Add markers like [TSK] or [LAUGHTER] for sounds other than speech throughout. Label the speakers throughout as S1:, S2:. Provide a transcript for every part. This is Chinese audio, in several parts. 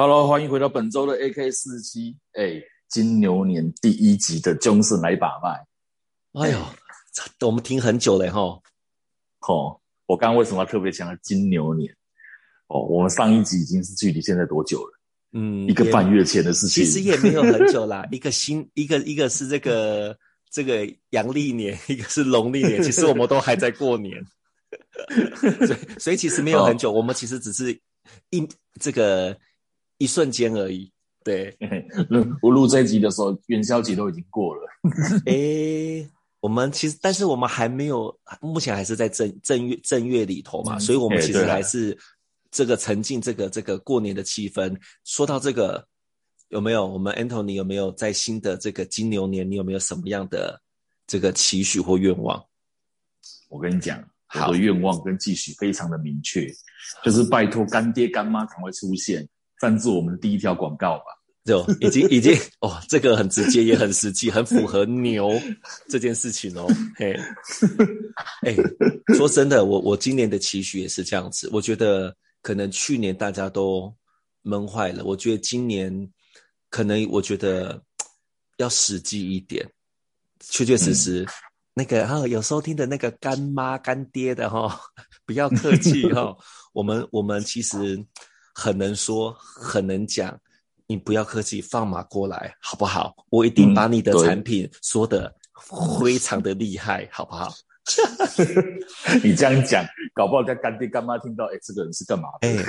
S1: Hello，欢迎回到本周的 AK 四十七。哎，金牛年第一集的 Johnson 来把脉。
S2: 哎呦，我们听很久了哈。
S1: 哦，我刚刚为什么要特别强调金牛年？哦，我们上一集已经是距离现在多久了？嗯，一个半月前的事情。
S2: 其实也没有很久啦，[LAUGHS] 一个新一个一个是这个这个阳历年，[LAUGHS] 一个是农历年。其实我们都还在过年，[LAUGHS] 所以所以其实没有很久。哦、我们其实只是一这个。一瞬间而已，对。
S1: 我录这一集的时候，元宵节都已经过了。
S2: 哎、欸，我们其实，但是我们还没有，目前还是在正正月正月里头嘛，嗯、所以我们其实还是这个沉浸这个这个过年的气氛。说到这个，有没有我们 Antony 有没有在新的这个金牛年，你有没有什么样的这个期许或愿望？
S1: 我跟你讲，我的愿望跟期许非常的明确，就是拜托干爹干妈赶快出现。赞助我们的第一条广告吧，
S2: 就已经已经哦，这个很直接也很实际，很符合牛这件事情哦。嘿，哎，说真的，我我今年的期许也是这样子。我觉得可能去年大家都闷坏了，我觉得今年可能我觉得要实际一点，确确实实、嗯、那个哈、哦、有收听的那个干妈干爹的哈、哦，不要 [LAUGHS] 客气哈、哦，我们我们其实。很能说，很能讲，你不要客气，放马过来，好不好？我一定把你的产品说的非常的厉害，嗯、好不好？[LAUGHS]
S1: 你这样讲，搞不好在干爹干妈听到，哎，这个人是干嘛的？哎，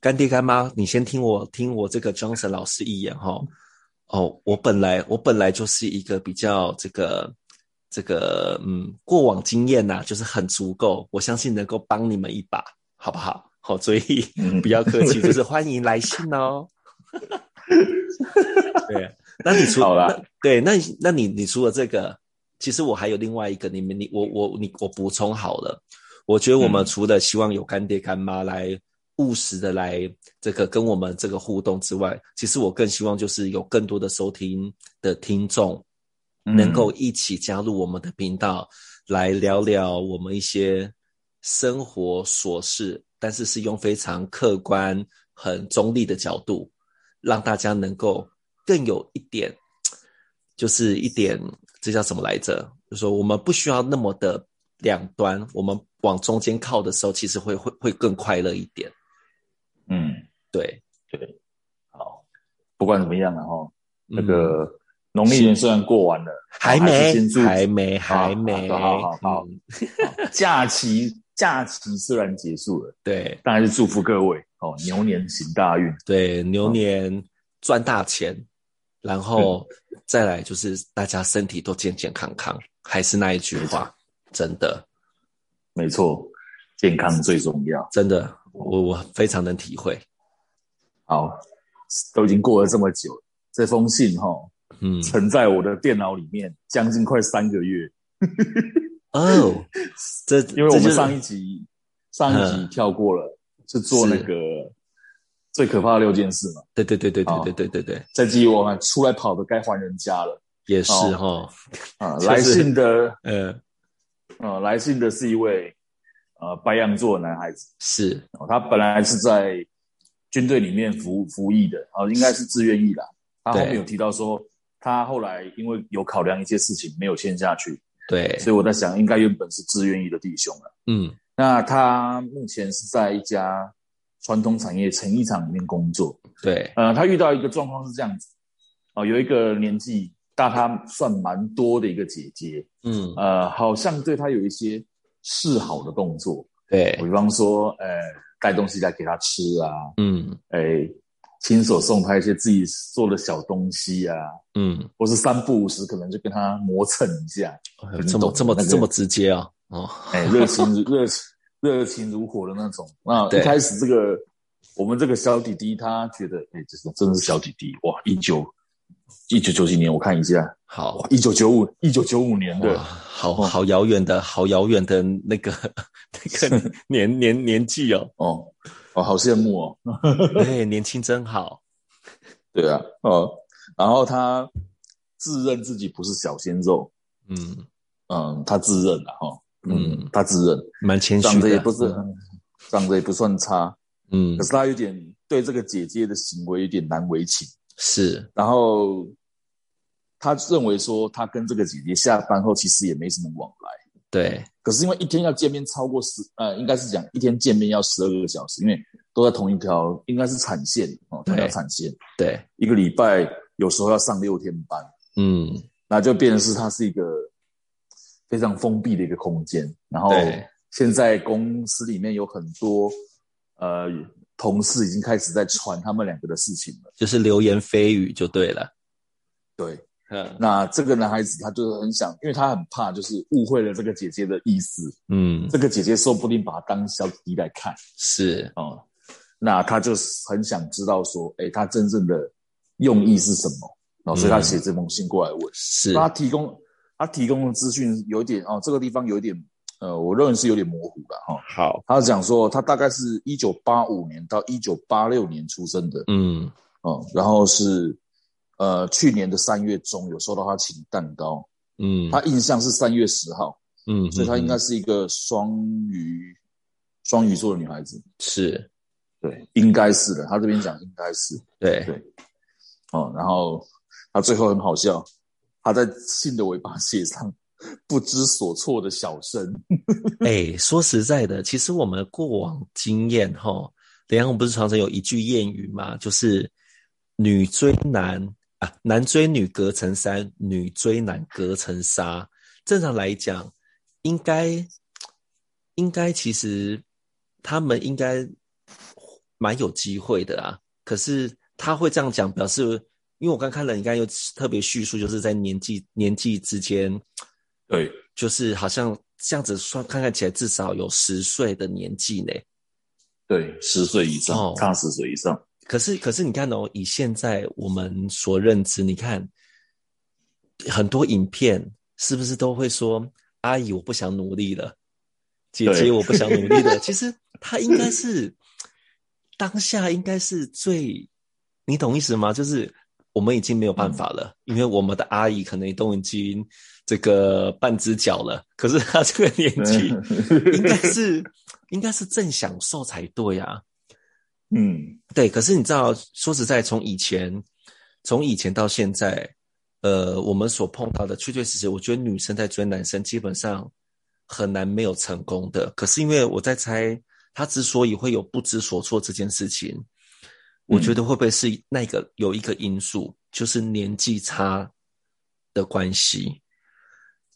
S2: 干爹干妈，你先听我听我这个 Johnson 老师一眼哈。哦，我本来我本来就是一个比较这个这个嗯过往经验呐、啊，就是很足够，我相信能够帮你们一把，好不好？好，所以不要客气，[LAUGHS] 就是欢迎来信哦。[LAUGHS] 对，那你除了啦对，那那你你除了这个，其实我还有另外一个，你们你我我你我补充好了。我觉得我们除了希望有干爹干妈来务实的来这个跟我们这个互动之外，其实我更希望就是有更多的收听的听众能够一起加入我们的频道，来聊聊我们一些生活琐事。但是是用非常客观、很中立的角度，让大家能够更有一点，就是一点，这叫什么来着？就是说我们不需要那么的两端，我们往中间靠的时候，其实会会会更快乐一点。
S1: 嗯，
S2: 对。
S1: 对，好，不管怎么样了哈，那个农历年虽然过完了，
S2: 还没，还没，还没，
S1: 好好好，好，假期。假期虽然结束了，
S2: 对，
S1: 但还是祝福各位哦，牛年行大运，
S2: 对，牛年赚大钱，哦、然后再来就是大家身体都健健康康，还是那一句话，真的，
S1: 没错，健康最重要，
S2: 真的，我我非常能体会。
S1: 好，都已经过了这么久，这封信哈、哦，嗯，存在我的电脑里面将近快三个月。
S2: 哦，oh, [LAUGHS] 这
S1: 因为我们上一集上一集跳过了，是做那个最可怕的六件事嘛？
S2: 对对对对对对对对对。
S1: 这集我们出来跑的该还人家了，
S2: 也是哈。
S1: 啊，[LAUGHS] 来信的，呃，呃，来信的是一位呃白羊座的男孩子，
S2: 是，
S1: 他本来是在军队里面服服役的，啊，应该是自愿役啦。他后面有提到说，他后来因为有考量一些事情，没有签下去。
S2: 对，
S1: 所以我在想，应该原本是自愿役的弟兄了。
S2: 嗯，
S1: 那他目前是在一家传统产业成衣厂里面工作。
S2: 对，
S1: 呃，他遇到一个状况是这样子，哦、呃，有一个年纪大他算蛮多的一个姐姐，
S2: 嗯，
S1: 呃，好像对他有一些示好的动作。
S2: 对，
S1: 比方说，呃，带东西来给他吃啊，
S2: 嗯，
S1: 哎。亲手送他一些自己做的小东西啊，
S2: 嗯，
S1: 或是三不五时可能就跟他磨蹭一下，
S2: 这么这么这么直接啊，哦，
S1: 哎，热情热情热情如火的那种。那一开始这个我们这个小弟弟他觉得，哎，这是真的是小弟弟哇！一九一九九几年，我看一下，
S2: 好，
S1: 一九九五一九九五年的，
S2: 好好遥远的好遥远的那个 [LAUGHS] 那个 [LAUGHS] 年年年纪哦，
S1: 哦。哦，好羡慕哦！[LAUGHS]
S2: 对，年轻真好。
S1: 对啊，哦，然后他自认自己不是小鲜肉，嗯嗯，他自认了哈，嗯，他自认。
S2: 蛮谦虚的，
S1: 长得也不是，嗯、长得也不算差，嗯，可是他有点对这个姐姐的行为有点难为情，
S2: 是，
S1: 然后他认为说他跟这个姐姐下班后其实也没什么往来，
S2: 对，
S1: 可是因为一天要见面超过十，呃，应该是讲一天见面要十二个小时，因为。都在同一条，应该是产线哦，同一条产线。
S2: 对，
S1: 一个礼拜有时候要上六天班，嗯，那就变成是他是一个非常封闭的一个空间。然后现在公司里面有很多呃同事已经开始在传他们两个的事情了，
S2: 就是流言蜚语就对了。
S1: 对，嗯，那这个男孩子他就是很想，因为他很怕就是误会了这个姐姐的意思，嗯，这个姐姐说不定把他当小弟弟来看，
S2: 是
S1: 哦。那他就很想知道说，哎，他真正的用意是什么？然后所以他写这封信过来问。
S2: 是，
S1: 他提供他提供的资讯有点哦，这个地方有点呃，我认为是有点模糊了哈。
S2: 好，
S1: 他讲说他大概是一九八五年到一九八六年出生的，嗯。哦，然后是呃去年的三月中有收到他请蛋糕，嗯，他印象是三月十号，嗯，所以他应该是一个双鱼双鱼座的女孩子，
S2: 是。
S1: 对，应该是的。他这边讲应该是。
S2: 对。
S1: 对，哦，然后他最后很好笑，他在信的尾巴写上“不知所措的小生”。
S2: 哎，说实在的，其实我们过往经验哈，等下我们不是常常有一句谚语嘛，就是“女追男啊，男追女隔层山，女追男隔层纱”。正常来讲，应该应该其实他们应该。蛮有机会的啊，可是他会这样讲，表示因为我刚看了，你刚才又特别叙述，就是在年纪年纪之间，
S1: 对，
S2: 就是好像这样子算，看看起来至少有十岁的年纪呢。
S1: 对，十岁以上，哦、差十岁以上。
S2: 可是，可是你看哦，以现在我们所认知，你看很多影片是不是都会说“阿姨，我不想努力了”，“姐姐，我不想努力了 [LAUGHS] ”。其实他应该是。当下应该是最，你懂意思吗？就是我们已经没有办法了，嗯、因为我们的阿姨可能都已经这个半只脚了。可是她这个年纪，应该是应该是正享受才对啊。嗯，对。可是你知道，说实在，从以前从以前到现在，呃，我们所碰到的确确实实，我觉得女生在追男生基本上很难没有成功的。可是因为我在猜。她之所以会有不知所措这件事情，我觉得会不会是那个有一个因素，就是年纪差的关系。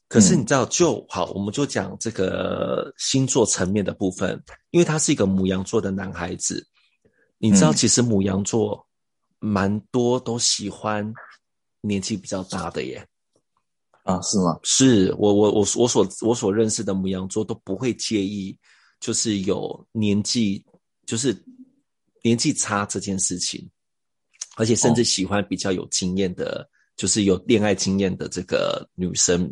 S2: 可是你知道，就好，我们就讲这个星座层面的部分，因为他是一个母羊座的男孩子，你知道，其实母羊座蛮多都喜欢年纪比较大的耶。
S1: 啊，是吗？
S2: 是我我我我所我所认识的母羊座都不会介意。就是有年纪，就是年纪差这件事情，而且甚至喜欢比较有经验的，哦、就是有恋爱经验的这个女生。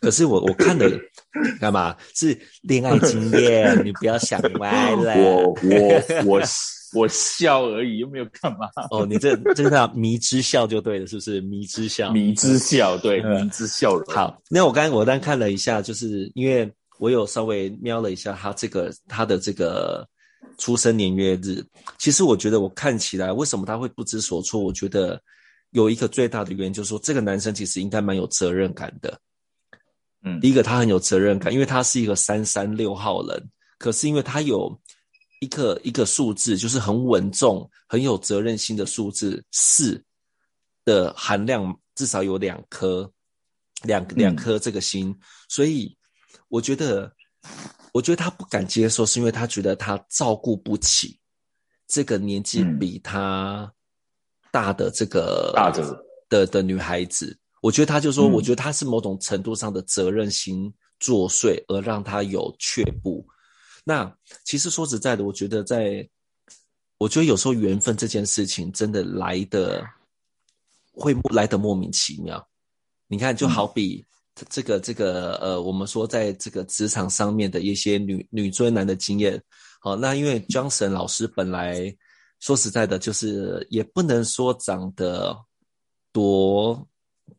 S2: 可是我我看的 [LAUGHS] 干嘛是恋爱经验？[LAUGHS] 你不要想歪了。
S1: 我我我我笑而已，又没有干嘛。
S2: 哦，你这这个叫迷之笑就对了，是不是？迷之笑，
S1: 迷之笑，对，嗯、迷之笑容。
S2: 好，那我刚我刚看了一下，就是因为。我有稍微瞄了一下他这个他的这个出生年月日，其实我觉得我看起来为什么他会不知所措？我觉得有一个最大的原因就是说，这个男生其实应该蛮有责任感的。嗯，第一个他很有责任感，因为他是一个三三六号人，可是因为他有一个一个数字，就是很稳重、很有责任心的数字四的含量，至少有两颗，两两颗这个心，嗯，所以。我觉得，我觉得他不敢接受，是因为他觉得他照顾不起这个年纪比他大的这个
S1: 大的
S2: 的的女孩子。我觉得他就说，我觉得他是某种程度上的责任心作祟，而让他有却步。那其实说实在的，我觉得在，我觉得有时候缘分这件事情真的来的会来得莫名其妙。你看，就好比。这个这个呃，我们说在这个职场上面的一些女女追男的经验，好，那因为 Johnson 老师本来说实在的，就是也不能说长得多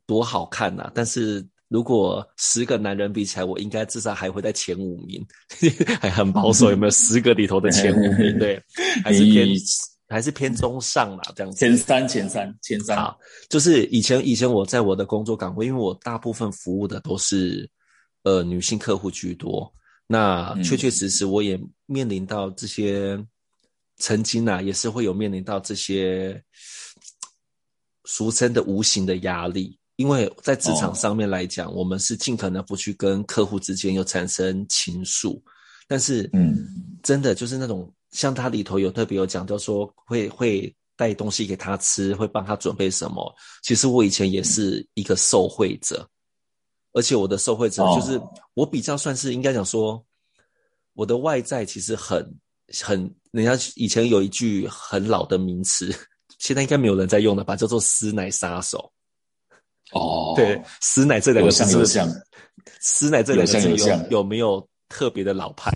S2: 多好看呐、但是如果十个男人比起来，我应该至少还会在前五名，[LAUGHS] 还很保守。有没有十个里头的前五名？对，还是偏 [LAUGHS] 还是偏中上啦，这样子。
S1: 前三，前三，前三。好，
S2: 就是以前以前我在我的工作岗位，因为我大部分服务的都是呃女性客户居多。那确确实实，我也面临到这些，嗯、曾经啊，也是会有面临到这些俗称的无形的压力，因为在职场上面来讲，哦、我们是尽可能不去跟客户之间有产生情愫，但是，嗯，真的就是那种像他里头有特别有讲就说会会带东西给他吃，会帮他准备什么，其实我以前也是一个受惠者。而且我的受惠者就是我比较算是应该讲说，我的外在其实很很，人家以前有一句很老的名词，[LAUGHS] 现在应该没有人在用了吧，叫做“师奶杀手”。哦，对，“师奶”这两个字是不是？“师奶”这两个字有有没有特别的老派？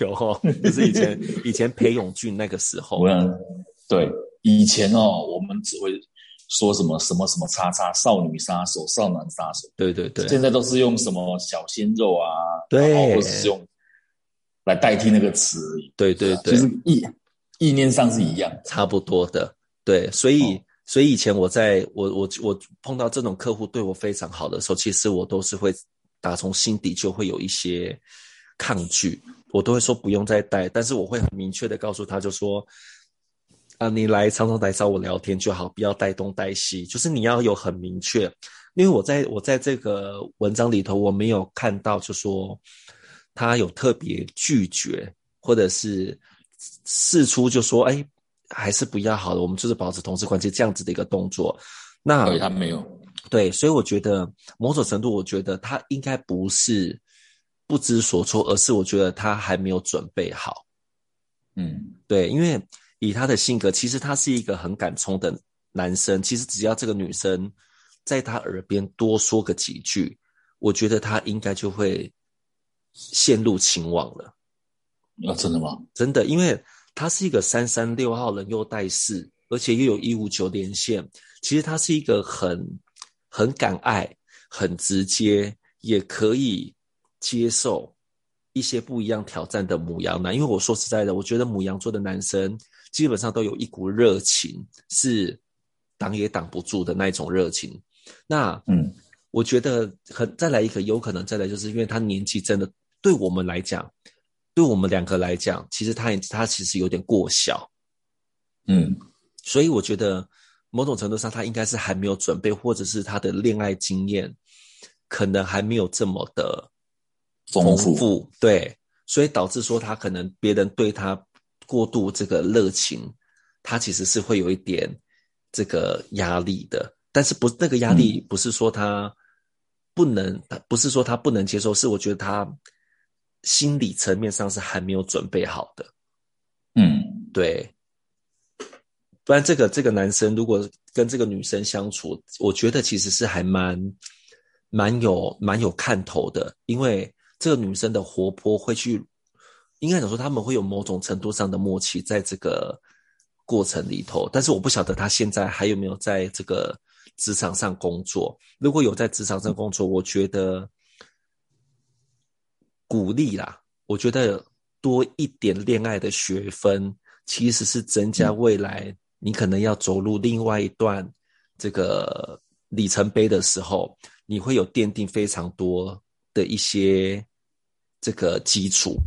S2: [LAUGHS] 有，哦就是以前 [LAUGHS] 以前裴勇俊那个时候。
S1: 对，以前哦，我们只会。说什么什么什么叉叉少女杀手、少男杀手，
S2: 对对对，
S1: 现在都是用什么小鲜肉啊，
S2: 对，
S1: 或者是用来代替那个词。
S2: 对对对，
S1: 就是意意念上是一样，
S2: 差不多的。对，所以、哦、所以以前我在我我我碰到这种客户对我非常好的时候，其实我都是会打从心底就会有一些抗拒，我都会说不用再带，但是我会很明确的告诉他，就说。啊，你来常常来找我聊天就好，不要带东带西。就是你要有很明确，因为我在我在这个文章里头，我没有看到就说他有特别拒绝，或者是试出就说，哎，还是不要好了，我们就是保持同事关系这样子的一个动作。那
S1: 对他没有
S2: 对，所以我觉得某种程度，我觉得他应该不是不知所措，而是我觉得他还没有准备好。嗯，对，因为。以他的性格，其实他是一个很敢冲的男生。其实只要这个女生在他耳边多说个几句，我觉得他应该就会陷入情网了。
S1: 啊，真的吗？
S2: 真的，因为他是一个三三六号人，又带四，而且又有一五九连线。其实他是一个很很敢爱、很直接，也可以接受一些不一样挑战的母羊男。因为我说实在的，我觉得母羊座的男生。基本上都有一股热情，是挡也挡不住的那一种热情。那嗯，我觉得很再来一个，有可能再来，就是因为他年纪真的对我们来讲，对我们两个来讲，其实他也他其实有点过小。嗯，所以我觉得某种程度上他应该是还没有准备，或者是他的恋爱经验可能还没有这么的丰富。对，所以导致说他可能别人对他。过度这个热情，他其实是会有一点这个压力的。但是不，那个压力不是说他不能，嗯、不是说他不能接受，是我觉得他心理层面上是还没有准备好的。嗯，对。不然，这个这个男生如果跟这个女生相处，我觉得其实是还蛮蛮有蛮有看头的，因为这个女生的活泼会去。应该讲说他们会有某种程度上的默契在这个过程里头，但是我不晓得她现在还有没有在这个职场上工作。如果有在职场上工作，我觉得鼓励啦，我觉得多一点恋爱的学分，其实是增加未来你可能要走入另外一段这个里程碑的时候，你会有奠定非常多的一些这个基础。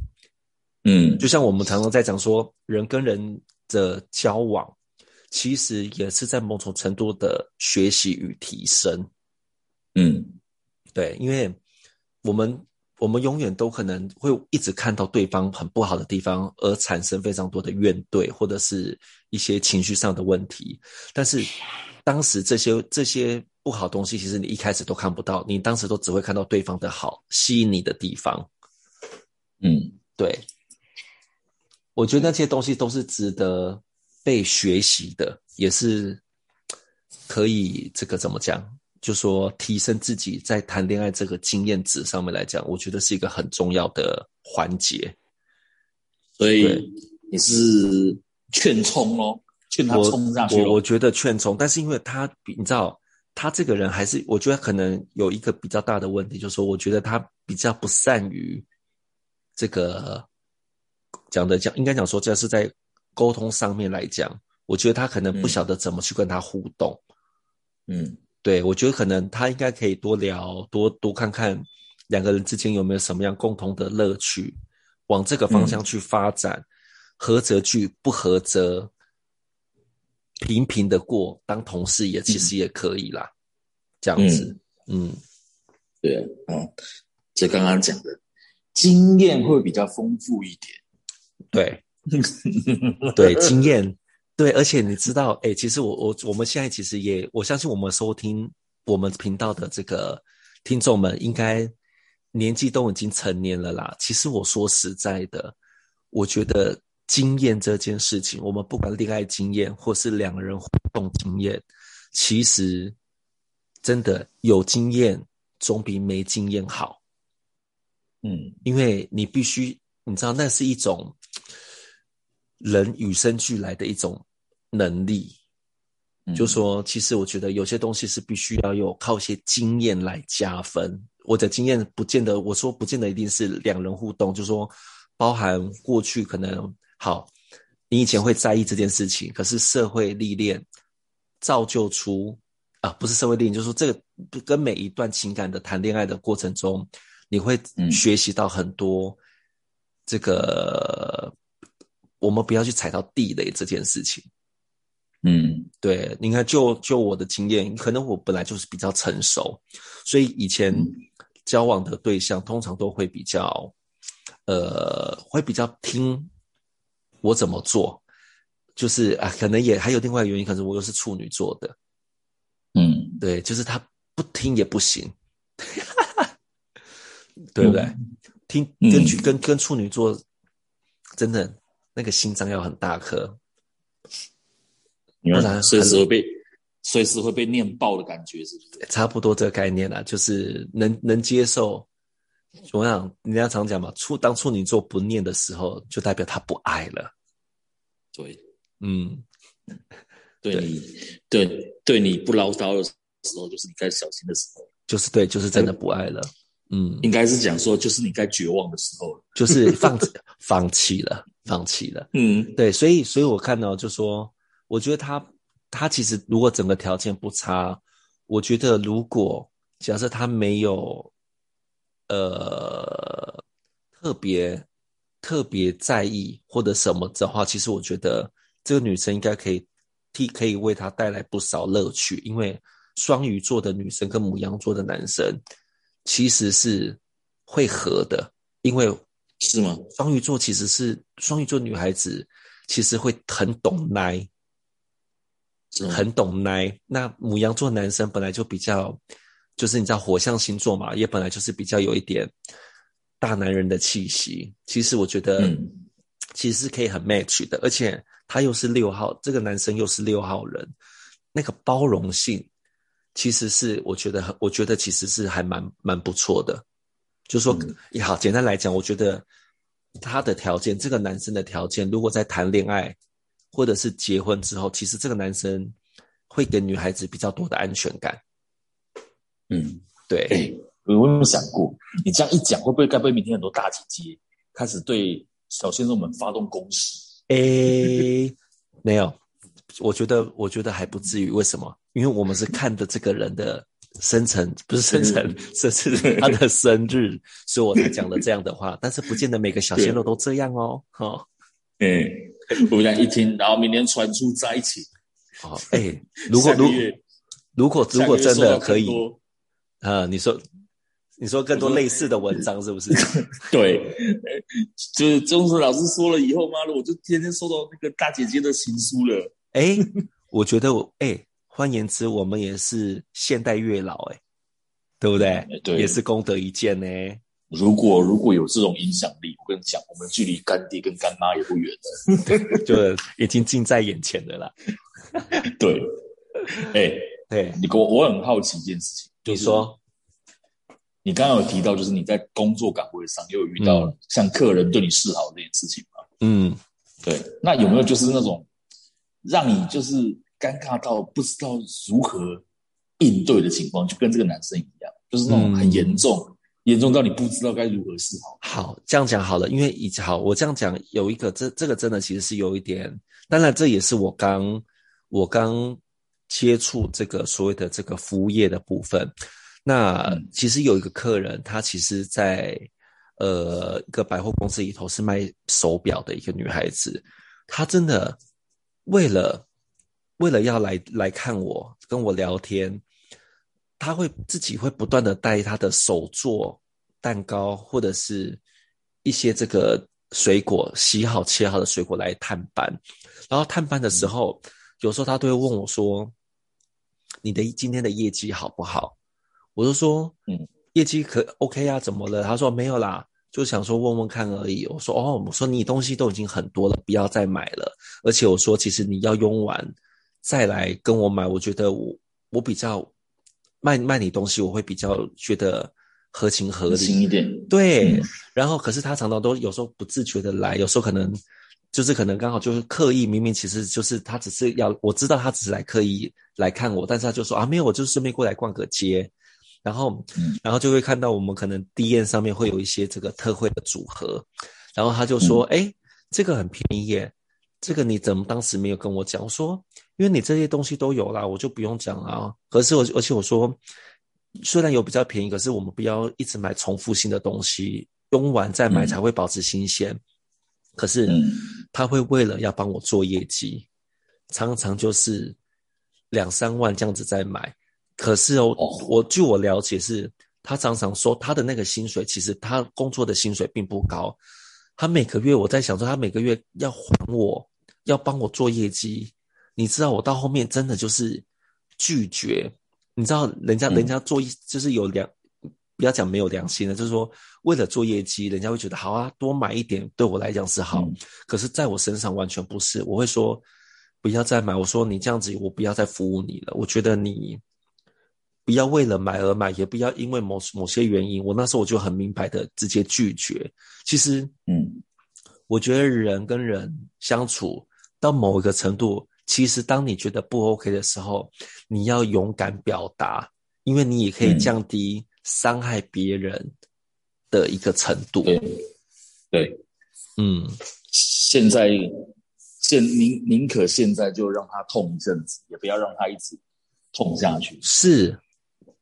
S2: 嗯，就像我们常常在讲说，人跟人的交往，其实也是在某种程度的学习与提升。嗯，对，因为我们我们永远都可能会一直看到对方很不好的地方，而产生非常多的怨怼，或者是一些情绪上的问题。但是当时这些这些不好东西，其实你一开始都看不到，你当时都只会看到对方的好，吸引你的地方。嗯，对。我觉得那些东西都是值得被学习的，也是可以这个怎么讲？就说提升自己在谈恋爱这个经验值上面来讲，我觉得是一个很重要的环节。
S1: 所以你是劝冲哦，劝他冲上去。
S2: 我我觉得劝冲，但是因为他你知道，他这个人还是，我觉得可能有一个比较大的问题，就是说，我觉得他比较不善于这个讲的讲，应该讲说，这是在沟通上面来讲，我觉得他可能不晓得怎么去跟他互动。
S1: 嗯，
S2: 对，我觉得可能他应该可以多聊，多多看看两个人之间有没有什么样共同的乐趣，往这个方向去发展，嗯、合则聚，不合则。平平的过，当同事也其实也可以啦，嗯、这样子，嗯，嗯。
S1: 对啊，嗯，就刚刚讲的，经验会比较丰富一点，
S2: 对，[LAUGHS] 对，经验，对，而且你知道，哎、欸，其实我我我们现在其实也，我相信我们收听我们频道的这个听众们，应该年纪都已经成年了啦。其实我说实在的，我觉得。经验这件事情，我们不管恋爱经验或是两个人互动经验，其实真的有经验总比没经验好。
S1: 嗯，
S2: 因为你必须，你知道，那是一种人与生俱来的一种能力。嗯，就说，其实我觉得有些东西是必须要有靠一些经验来加分。我的经验不见得，我说不见得一定是两人互动，就说包含过去可能。好，你以前会在意这件事情，可是社会历练造就出啊，不是社会历练，就是说这个跟每一段情感的谈恋爱的过程中，你会学习到很多这个，嗯、我们不要去踩到地雷这件事情。
S1: 嗯，
S2: 对，你看，就就我的经验，可能我本来就是比较成熟，所以以前交往的对象通常都会比较，呃，会比较听。我怎么做？就是啊，可能也还有另外一个原因，可能我又是处女座的，
S1: 嗯，
S2: 对，就是他不听也不行，对不对？嗯、听根据跟跟处女座，真的那个心脏要很大颗，
S1: 不然随时会被随时会被念爆的感觉，是不是？
S2: 差不多这个概念啦，就是能能接受。我想人家常讲嘛，处当处女座不念的时候，就代表他不爱了。
S1: 对，
S2: 嗯，[LAUGHS]
S1: 对你，对对，对你不唠叨的时候，就是你该小心的时候，
S2: 就是对，就是真的不爱了。嗯，
S1: 应该是讲说，就是你该绝望的时候，
S2: 就是放放弃了，[LAUGHS] 放弃了。
S1: 嗯，
S2: 对，所以，所以我看到就说，我觉得他他其实如果整个条件不差，我觉得如果假设他没有呃特别。特别在意或者什么的话，其实我觉得这个女生应该可以替可以为他带来不少乐趣，因为双鱼座的女生跟母羊座的男生其实是会合的，因为
S1: 是吗？
S2: 双鱼座其实是双鱼座女孩子其实会很懂奶，很懂奶。那母羊座男生本来就比较，就是你知道火象星座嘛，也本来就是比较有一点。大男人的气息，其实我觉得，其实是可以很 match 的，嗯、而且他又是六号，这个男生又是六号人，那个包容性，其实是我觉得很，我觉得其实是还蛮蛮不错的。就是说也好，简单来讲，我觉得他的条件，这个男生的条件，如果在谈恋爱或者是结婚之后，其实这个男生会给女孩子比较多的安全感。
S1: 嗯，
S2: 对。欸
S1: 我有没有想过，你这样一讲，会不会该不会明天很多大姐姐开始对小鲜肉们发动攻势？
S2: 诶，没有，我觉得，我觉得还不至于。为什么？因为我们是看的这个人的生辰，不是生辰，这是他的生日，所以我才讲了这样的话。但是不见得每个小鲜肉都这样哦。哈，
S1: 嗯，我这样一听，然后明天传出在一起。
S2: 哦，诶，如果如如果如果真的可以，啊，你说。你说更多类似的文章是不是？[LAUGHS]
S1: 对，就是中史老师说了以后，妈的，我就天天收到那个大姐姐的情书了。
S2: 哎，我觉得我哎，换言之，我们也是现代月老哎，对不对？
S1: 对，
S2: 也是功德一件呢。
S1: 如果如果有这种影响力，我跟你讲，我们距离干爹跟干妈也不远了，[LAUGHS]
S2: 就已经近在眼前的啦。
S1: 对，[LAUGHS] 哎，对你给我，我很好奇一件事情，
S2: 你说。
S1: 你刚刚有提到，就是你在工作岗位上又有遇到像客人对你示好这件事情吗？
S2: 嗯，
S1: 对。那有没有就是那种让你就是尴尬到不知道如何应对的情况，就跟这个男生一样，就是那种很严重，嗯、严重到你不知道该如何是好。
S2: 好，这样讲好了，因为以好，我这样讲有一个，这这个真的其实是有一点，当然这也是我刚我刚接触这个所谓的这个服务业的部分。那其实有一个客人，他其实在呃一个百货公司里头是卖手表的一个女孩子，她真的为了为了要来来看我跟我聊天，他会自己会不断的带他的手做蛋糕或者是一些这个水果洗好切好的水果来探班，然后探班的时候，有时候他都会问我说：“你的今天的业绩好不好？”我就说，嗯，业绩可 OK 啊？怎么了？他说没有啦，就想说问问看而已。我说哦，我说你东西都已经很多了，不要再买了。而且我说，其实你要用完再来跟我买，我觉得我我比较卖卖你东西，我会比较觉得合情合理
S1: 一点。
S2: 对，嗯、然后可是他常常都有时候不自觉的来，有时候可能就是可能刚好就是刻意，明明其实就是他只是要我知道他只是来刻意来看我，但是他就说啊没有，我就顺便过来逛个街。然后，然后就会看到我们可能 D N 上面会有一些这个特惠的组合，然后他就说：“哎，这个很便宜耶，这个你怎么当时没有跟我讲？”我说：“因为你这些东西都有啦，我就不用讲了。可是我，而且我说，虽然有比较便宜，可是我们不要一直买重复性的东西，用完再买才会保持新鲜。可是他会为了要帮我做业绩，常常就是两三万这样子在买。”可是哦，我据我了解是，他常常说他的那个薪水，其实他工作的薪水并不高。他每个月，我在想说，他每个月要还我，要帮我做业绩。你知道，我到后面真的就是拒绝。你知道，人家人家做就是有良，不要讲没有良心的，就是说为了做业绩，人家会觉得好啊，多买一点对我来讲是好。可是在我身上完全不是，我会说不要再买。我说你这样子，我不要再服务你了。我觉得你。不要为了买而买，也不要因为某某些原因，我那时候我就很明白的直接拒绝。其实，嗯，我觉得人跟人相处到某一个程度，其实当你觉得不 OK 的时候，你要勇敢表达，因为你也可以降低伤害别人的一个程度。
S1: 对，对，嗯，现在现宁宁可现在就让他痛一阵子，也不要让他一直痛下去。
S2: 是。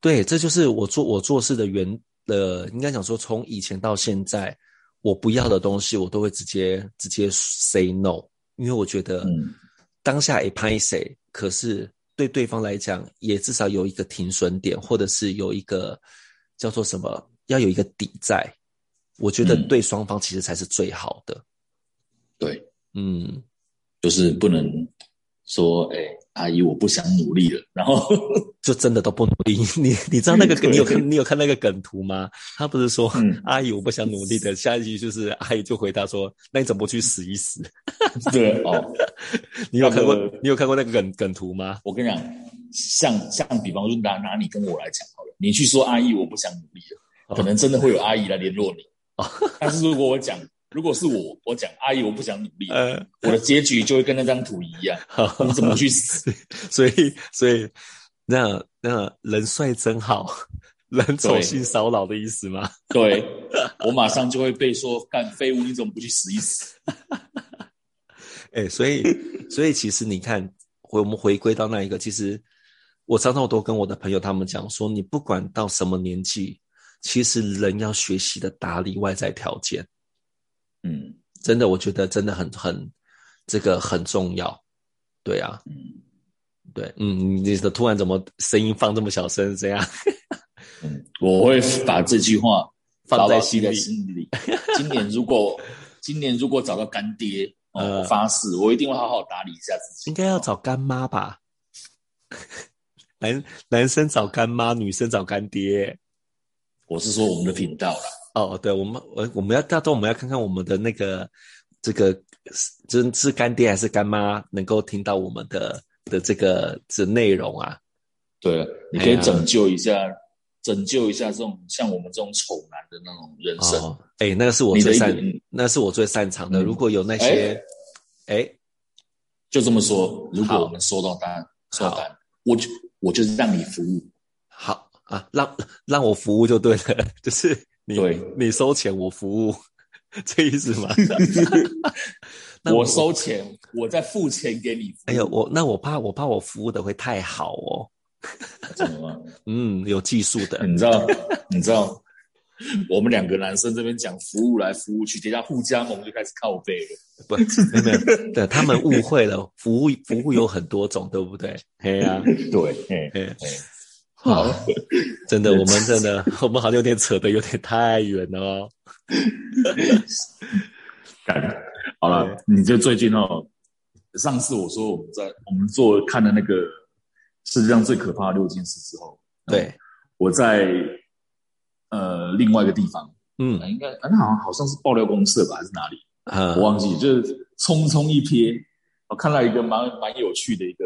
S2: 对，这就是我做我做事的原呃，应该讲说，从以前到现在，我不要的东西，我都会直接直接 say no，因为我觉得当下也拍谁，可是对对方来讲，也至少有一个停损点，或者是有一个叫做什么，要有一个底在，我觉得对双方其实才是最好的。
S1: 对，嗯，就是不能说，哎。阿姨，我不想努力了，然后 [LAUGHS]
S2: 就真的都不努力。[LAUGHS] 你你知道那个梗，[LAUGHS] 你有看你有看那个梗图吗？他不是说、嗯、阿姨我不想努力的，下一句就是阿姨就回答说：“那你怎么不去死一死？”
S1: 对哦，
S2: 你有看过、那个、你有看过那个梗梗图吗？
S1: 我跟你讲，像像比方说拿拿你跟我来讲好了，你去说阿姨我不想努力了，可能真的会有阿姨来联络你。哦、但是如果我讲。如果是我，我讲阿姨，我不想努力，呃，我的结局就会跟那张图一样。[LAUGHS] 好，你怎么去死？[LAUGHS]
S2: 所以，所以，那那人帅真好，[LAUGHS] 人丑性骚扰的意思吗？
S1: 对，我马上就会被说干废物，你怎么不去死一死？
S2: 哎、欸，所以，所以其实你看，回我们回归到那一个，其实我常常我都跟我的朋友他们讲说，你不管到什么年纪，其实人要学习的打理外在条件。嗯，真的，我觉得真的很很，这个很重要，对啊，嗯，对，嗯，你的突然怎么声音放这么小声？这样？
S1: 嗯，[LAUGHS] 我会把这句话放在心里。心里。今年如果今年如果找到干爹，呃，我发誓，我一定会好好打理一下自己。
S2: 应该要找干妈吧？[LAUGHS] 男男生找干妈，女生找干爹。
S1: 我是说我们的频道啦。
S2: 哦，对，我们我我们要到时候我们要看看我们的那个这个真是干爹还是干妈能够听到我们的的这个这内容啊？
S1: 对，你可以拯救一下，哎、拯救一下这种像我们这种丑男的那种人生。
S2: 哎、哦，那个是我最擅，那是我最擅长的。嗯、如果有那些，哎，
S1: 就这么说，如果我们收到单，收到单，我就我就是让你服务。
S2: 好啊，让让我服务就对了，[LAUGHS] 就是你
S1: 对
S2: 你收钱我服务，[LAUGHS] 这意思吗？[LAUGHS]
S1: 我，我收钱，我再付钱给你。
S2: 哎呦，我那我怕我怕我服务的会太好哦。
S1: 怎么了？[LAUGHS]
S2: 嗯，有技术的，
S1: 你知道？你知道？我们两个男生这边讲服务来服务去，等下互加盟就开始靠背了。
S2: 不，没有，对，他们误会了，服务服务有很多种，对不对？嘿呀，
S1: 对，嘿，嘿，
S2: 好，[LAUGHS] 真的，我们真的，[LAUGHS] 我们好像有点扯得有点太远了。[LAUGHS] 哦。
S1: 好了，你就最近哦，上次我说我们在我们做看的那个世界上最可怕的六件事之后，
S2: 对，
S1: 我在。呃，另外一个地方，
S2: 嗯，
S1: 应该，那好像好像是爆料公社吧，还是哪里？
S2: 嗯，
S1: 我忘记，就是匆匆一瞥，我看到一个蛮蛮有趣的一个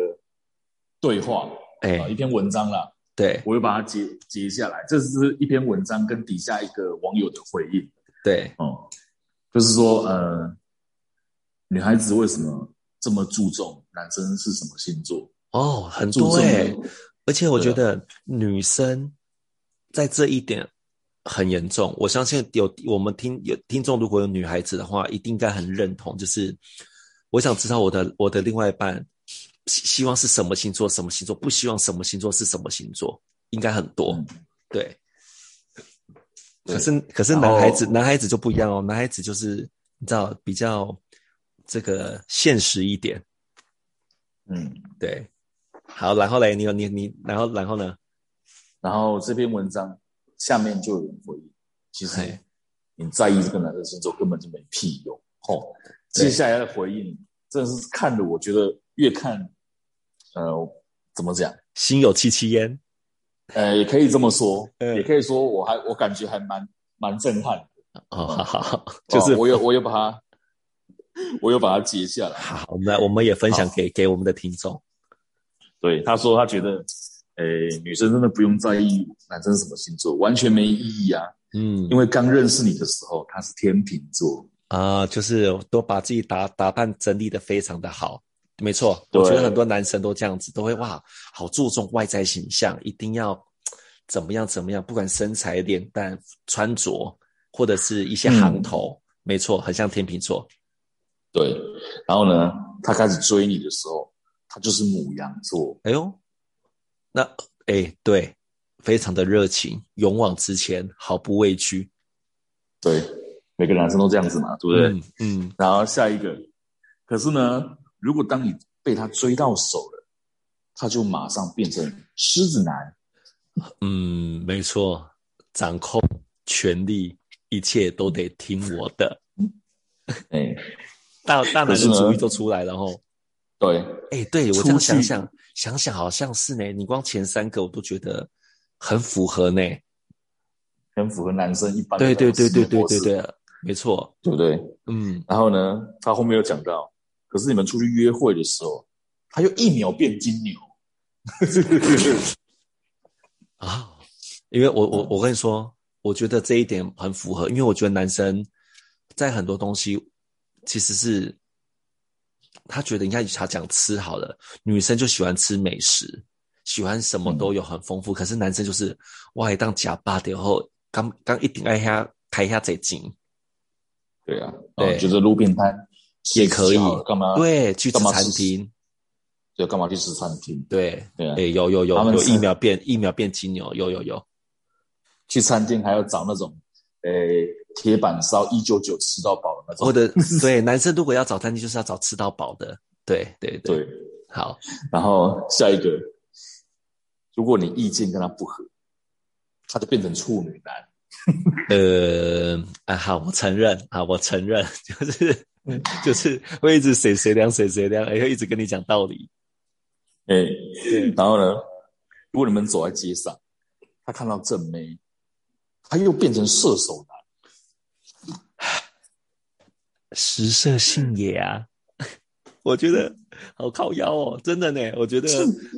S1: 对话，
S2: 哎、
S1: 欸，一篇文章啦，
S2: 对，
S1: 我又把它截截下来，这是一篇文章跟底下一个网友的回应，
S2: 对，
S1: 哦、嗯，就是说，呃，女孩子为什么这么注重男生是什么星座？
S2: 哦，很多哎、欸，而且我觉得女生在这一点。很严重，我相信有我们听有听众，如果有女孩子的话，一定该很认同。就是我想知道我的我的另外一半希希望是什么星座，什么星座不希望什么星座是什么星座，应该很多。嗯、对，可是可是男孩子男孩子就不一样哦，男孩子就是你知道比较这个现实一点。
S1: 嗯，
S2: 对。好，然后嘞，你有你你，然后然后呢？
S1: 然后这篇文章。下面就有人回应，其实你在意这个男生星座根本就没屁用。吼，接下来的回应真的是看的我觉得越看，呃，怎么讲，
S2: 心有戚戚焉。
S1: 呃，也可以这么说，也可以说我还我感觉还蛮蛮震撼的。
S2: 哦，好好好，[LAUGHS] 就是
S1: 我有我有把它，我有把它截下来。
S2: 好，我们来我们也分享给给我们的听众。
S1: 对，他说他觉得。呃，女生真的不用在意男生什么星座，完全没意义啊。
S2: 嗯，
S1: 因为刚认识你的时候，他是天秤座
S2: 啊，就是都把自己打打扮整理的非常的好。没错，我觉得很多男生都这样子，都会哇，好注重外在形象，一定要 [TSK] 怎么样怎么样，不管身材、脸蛋、穿着，或者是一些行头，嗯、没错，很像天秤座。
S1: 对，然后呢，他开始追你的时候，他就是母羊座。
S2: 哎呦。那哎，对，非常的热情，勇往直前，毫不畏惧。
S1: 对，每个男生都这样子嘛，对不对？
S2: 嗯。嗯，
S1: 然后下一个，可是呢，如果当你被他追到手了，他就马上变成狮子男。
S2: 嗯，没错，掌控权力，一切都得听我的。
S1: 哎，
S2: 大大男人主义都出来了，然后。
S1: 对，
S2: 哎，对，我这样想想想想，好像是呢。你光前三个我都觉得很符合呢，
S1: 很符合男生一般。
S2: 对对对对对对对，没错，
S1: 对不对？
S2: 嗯。
S1: 然后呢，他后面又讲到，可是你们出去约会的时候，他又一秒变金牛。[LAUGHS]
S2: 啊，因为我我我跟你说，我觉得这一点很符合，因为我觉得男生在很多东西其实是。他觉得应该他讲吃好了，女生就喜欢吃美食，喜欢什么都有很丰富。嗯、可是男生就是哇，一当假八点后，刚刚一定爱下开一下嘴金。
S1: 对啊，对，就是路边摊也可以，干嘛？
S2: 对，去吃餐厅，
S1: 对，干嘛去吃餐厅？
S2: 对，
S1: 对啊，
S2: 哎，有有有有一秒变一秒变金牛，有有有，
S1: 去餐厅还要找那种。诶，铁板烧一九九吃到饱的那种，
S2: 或者 [LAUGHS] 对男生如果要找餐厅，就是要找吃到饱的，对对对，
S1: 对
S2: 好。
S1: 然后下一个，如果你意见跟他不合，他就变成处女男。
S2: 呃，啊好，我承认啊，我承认，[LAUGHS] 就是 [LAUGHS] 就是会一直谁谁凉谁谁凉，还会一直跟你讲道理。
S1: 哎，然后呢，如果你们走在街上，他看到正妹。他又变成射手男，
S2: 食色性也啊！[LAUGHS] 我觉得好靠腰哦，真的呢。我觉得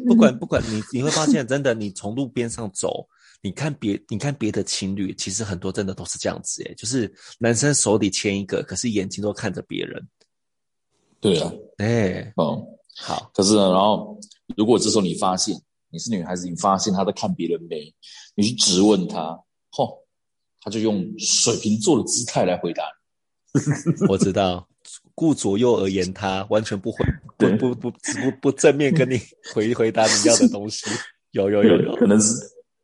S2: 不管不管你，你会发现真的，你从路边上走，你看别你看别的情侣，其实很多真的都是这样子诶，就是男生手里牵一个，可是眼睛都看着别人。
S1: 对啊，
S2: 哎，
S1: 哦，
S2: 好。
S1: 可是呢，然后如果这时候你发现你是女孩子，你发现他在看别人没，你去质问他，吼，他就用水瓶座的姿态来回答
S2: 你。[LAUGHS] 我知道，顾左右而言他，完全不回，[LAUGHS] 不不不不不正面跟你 [LAUGHS] 回回答你要的东西。有有有有，
S1: 可能是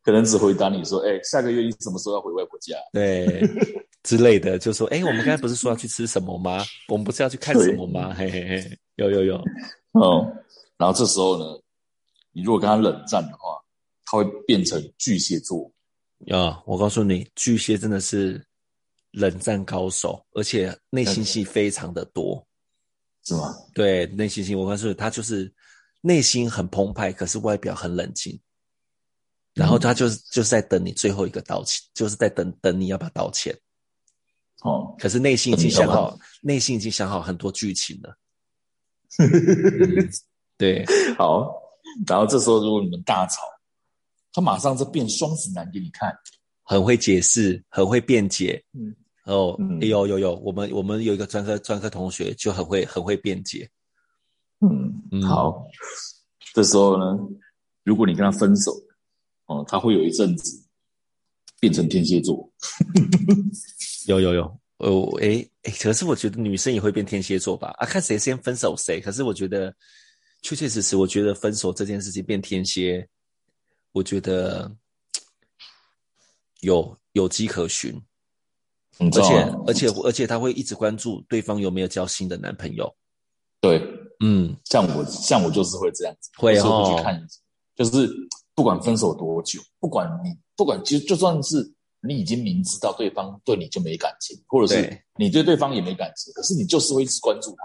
S1: 可能只回答你说，哎、欸，下个月你什么时候要回外婆家？
S2: 对，之类的，就说，哎、欸，我们刚才不是说要去吃什么吗？我们不是要去看什么吗？嘿嘿嘿，有有有，
S1: 哦，然后这时候呢？你如果跟他冷战的话，他会变成巨蟹座。
S2: 啊，我告诉你，巨蟹真的是冷战高手，而且内心戏非常的多，
S1: 是吗？
S2: 对，内心戏，我告诉你，他就是内心很澎湃，可是外表很冷静。然后他就是就是在等你最后一个道歉，就是在等等你要不要道歉。
S1: 哦，
S2: 可是内心已经想好，内心已经想好很多剧情了。嗯、[LAUGHS] 对，
S1: 好。然后这时候，如果你们大吵，他马上就变双子男给你看，
S2: 很会解释，很会辩解。嗯，哦，嗯、哎呦呦呦，我们我们有一个专科专科同学就很会很会辩解。
S1: 嗯嗯，好，这时候呢，如果你跟他分手，哦，他会有一阵子变成天蝎座。[LAUGHS]
S2: 有有有，哦，哎哎，可是我觉得女生也会变天蝎座吧？啊，看谁先分手谁。可是我觉得。确确实实，我觉得分手这件事情变天蝎，我觉得有有迹可循，而且而且而且他会一直关注对方有没有交新的男朋友。
S1: 对，嗯，像我像我就是会这样子，
S2: 会哦，
S1: 会去看，就是不管分手多久，不管你不管其实就算是你已经明知道对方对你就没感情，或者是你对对方也没感情，可是你就是会一直关注他。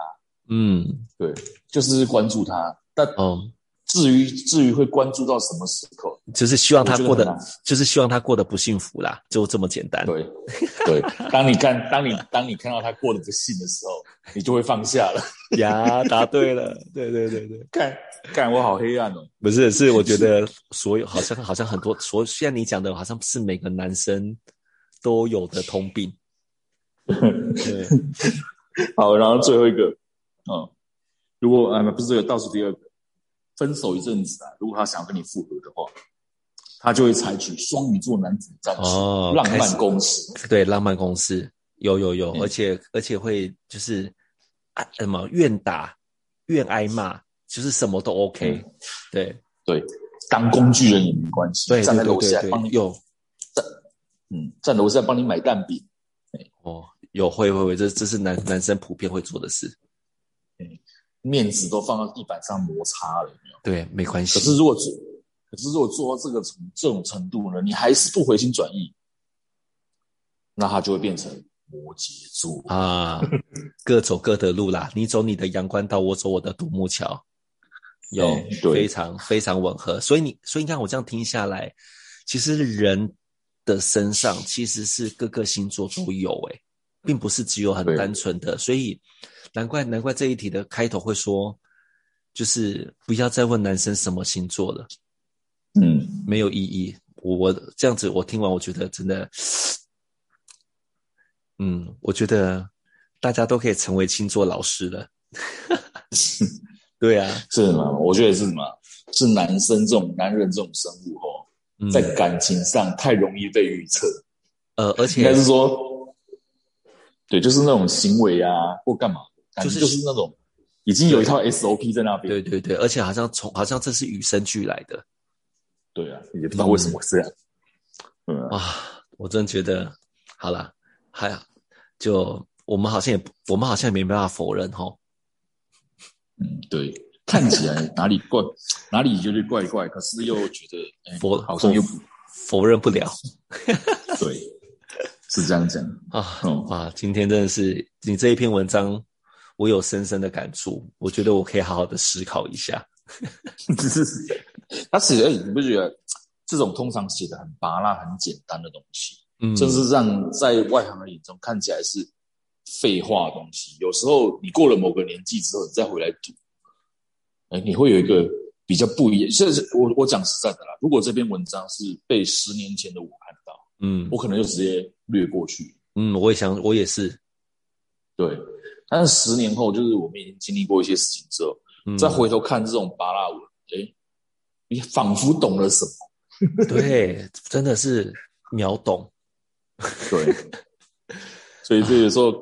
S2: 嗯，
S1: 对，就是关注他，但嗯，至于至于会关注到什么时刻，
S2: 就是希望他过得，就是希望他过得不幸福啦，就这么简单。
S1: 对，[LAUGHS] 对，当你看，当你当你看到他过得不幸的时候，你就会放下了。
S2: 呀，答对了，对对对对，
S1: 看，看我好黑暗哦。
S2: 不是，是我觉得所有好像好像很多，所虽然你讲的好像是每个男生都有的通病。[LAUGHS]
S1: 对，好，然后最后一个。嗯，如果啊，不是这个，倒数第二个，分手一阵子啊，如果他想要跟你复合的话，他就会采取双鱼座男子战术，哦，浪漫攻势，
S2: 对，浪漫攻势，有有有，嗯、而且而且会就是啊什么愿打愿挨骂，就是什么都 OK，嗯、对。
S1: 对，当工具人也没关系，对，站在楼下帮你有。站，嗯，站楼下帮你买蛋饼，
S2: 哦，有会会会，这这是男男生普遍会做的事。
S1: 面子都放到地板上摩擦了，有没有？
S2: 对，没关系。
S1: 可是如果做，可是如果做到这个程这种程度呢，你还是不回心转意，那他就会变成摩羯座
S2: 啊，各走各的路啦。你走你的阳关道，我走我的独木桥，有非常非常吻合。所以你，所以你看我这样听下来，其实人的身上其实是各个星座都有诶、欸，并不是只有很单纯的，所以。难怪难怪这一题的开头会说，就是不要再问男生什么星座了，
S1: 嗯，
S2: 没有意义。我我这样子我听完，我觉得真的，嗯，我觉得大家都可以成为星座老师了。[LAUGHS] 对啊，
S1: 是吗？我觉得是什么？是男生这种男人这种生物哦，嗯、在感情上太容易被预测。
S2: 呃，而且
S1: 应该是说，对，就是那种行为啊，或干嘛。就是就是那种，已经有一套 SOP 在那边。
S2: 对对对，而且好像从好像这是与生俱来的。
S1: 对啊，也不知道为什么这样。嗯
S2: 啊，我真觉得好了，还就我们好像也我们好像也没办法否认哈。
S1: 嗯，对，看起来哪里怪，[LAUGHS] 哪里觉得怪怪，可是又觉得否、欸、好像又
S2: 否认不了。
S1: 对，是这样讲
S2: 啊。嗯啊，今天真的是你这一篇文章。我有深深的感触，我觉得我可以好好的思考一下。
S1: 只 [LAUGHS] 是他写的，你不觉得这种通常写的很拔辣、很简单的东西，嗯，甚至让在外行人眼中看起来是废话的东西，有时候你过了某个年纪之后，你再回来读，哎，你会有一个比较不一样。甚至我我讲实在的啦，如果这篇文章是被十年前的我看到，嗯，我可能就直接略过去。
S2: 嗯，我也想，我也是，
S1: 对。但是十年后，就是我们已经经历过一些事情之后，嗯、再回头看这种巴拉文，诶，你仿佛懂了什
S2: 么。[LAUGHS] 对，真的是秒懂。
S1: 对，所以这有时候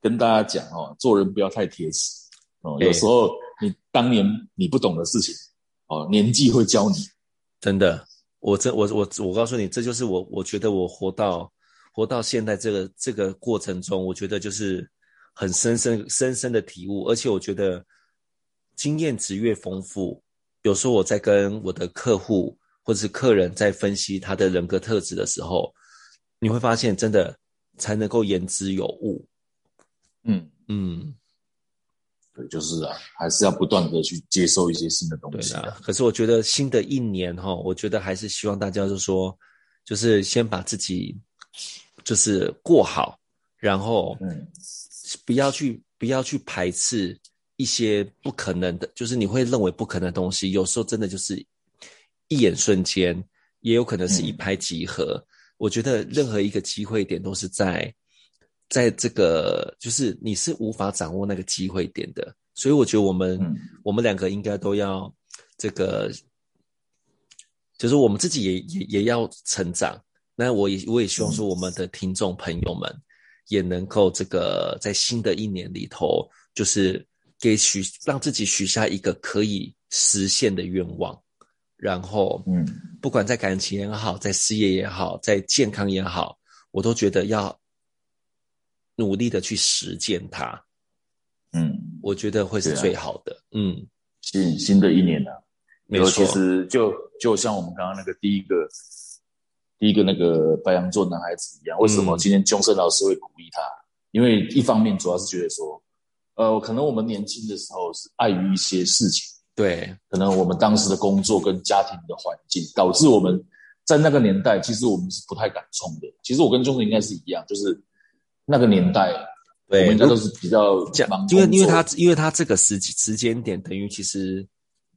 S1: 跟大家讲哦，做人不要太铁齿哦。有时候你当年你不懂的事情哦，年纪会教你。
S2: 真的，我这我我我告诉你，这就是我我觉得我活到活到现在这个这个过程中，我觉得就是很深深深深的体悟，而且我觉得。经验值越丰富，有时候我在跟我的客户或者是客人在分析他的人格特质的时候，你会发现真的才能够言之有物。
S1: 嗯嗯，对，就是啊，还是要不断的去接受一些新的东西啊。
S2: 可是我觉得新的一年哈，我觉得还是希望大家就是说，就是先把自己就是过好，然后嗯，不要去不要去排斥。一些不可能的，就是你会认为不可能的东西，有时候真的就是一眼瞬间，也有可能是一拍即合。嗯、我觉得任何一个机会点都是在，在这个就是你是无法掌握那个机会点的，所以我觉得我们、嗯、我们两个应该都要这个，就是我们自己也也也要成长。那我也我也希望说，我们的听众朋友们也能够这个在新的一年里头，就是。给许让自己许下一个可以实现的愿望，然后，嗯，不管在感情也好，在事业也好，在健康也好，我都觉得要努力的去实践它。嗯，我觉得会是最好的。啊、嗯，
S1: 新新的一年呢、啊，
S2: 没错，
S1: 其实就就像我们刚刚那个第一个第一个那个白羊座男孩子一样，为什么今天钟生老师会鼓励他？嗯、因为一方面主要是觉得说。呃，可能我们年轻的时候是碍于一些事情，
S2: 对，
S1: 可能我们当时的工作跟家庭的环境，导致我们在那个年代，其实我们是不太敢冲的。其实我跟钟生应该是一样，就是那个年代，对，我们应该都是比较忙，
S2: 因为因为他因为他这个时时间点等于其实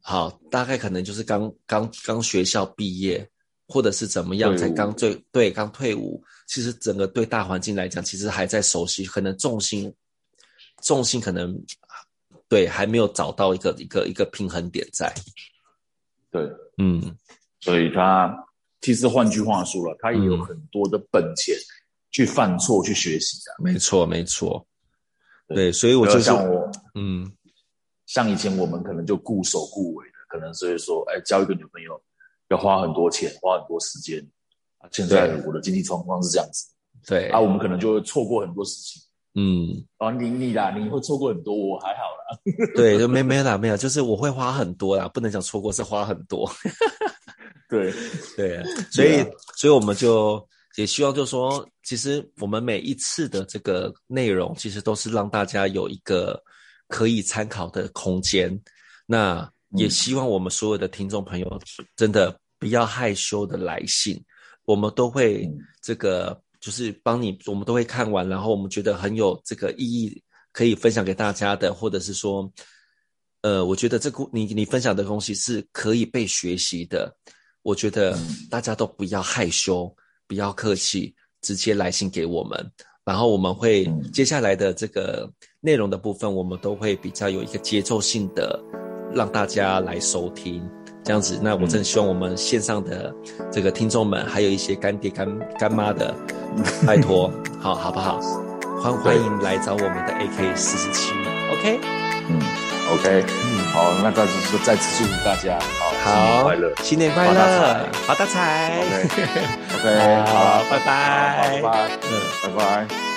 S2: 好，大概可能就是刚刚刚学校毕业，或者是怎么样才刚最对刚退伍，其实整个对大环境来讲，其实还在熟悉，可能重心。重心可能对还没有找到一个一个一个平衡点在，
S1: 对，嗯，所以他其实换句话说了，他也有很多的本钱去犯错、嗯、去学习的，
S2: 没错没错，对，对，所以我就
S1: 像我，嗯，像以前我们可能就固守固尾的，可能所以说，哎，交一个女朋友要花很多钱，花很多时间，啊，现在我的经济状况是这样子，
S2: 对，
S1: 啊，我们可能就会错过很多事情。
S2: 嗯，
S1: 哦，你你啦，你会错过很多，我还好啦。[LAUGHS]
S2: 对，就没没啦，没有，就是我会花很多啦，不能讲错过，是花很多。[LAUGHS]
S1: 对。[LAUGHS]
S2: 对，所以、啊、所以我们就也希望，就是说，其实我们每一次的这个内容，其实都是让大家有一个可以参考的空间。那也希望我们所有的听众朋友，真的不要害羞的来信，我们都会这个。就是帮你，我们都会看完，然后我们觉得很有这个意义，可以分享给大家的，或者是说，呃，我觉得这个你你分享的东西是可以被学习的。我觉得大家都不要害羞，不要客气，直接来信给我们，然后我们会接下来的这个内容的部分，我们都会比较有一个节奏性的让大家来收听。这样子，那我真的希望我们线上的这个听众们，还有一些干爹干干妈的，[LAUGHS] 拜托，好好不好？欢欢迎来找我们的 AK 四十七，OK？
S1: 嗯，OK，嗯，好，那再次再次祝福大家，
S2: 好，
S1: 新年快乐，
S2: 新年快乐，发大财，OK，
S1: 好，
S2: 拜拜，
S1: 拜拜，嗯，拜拜。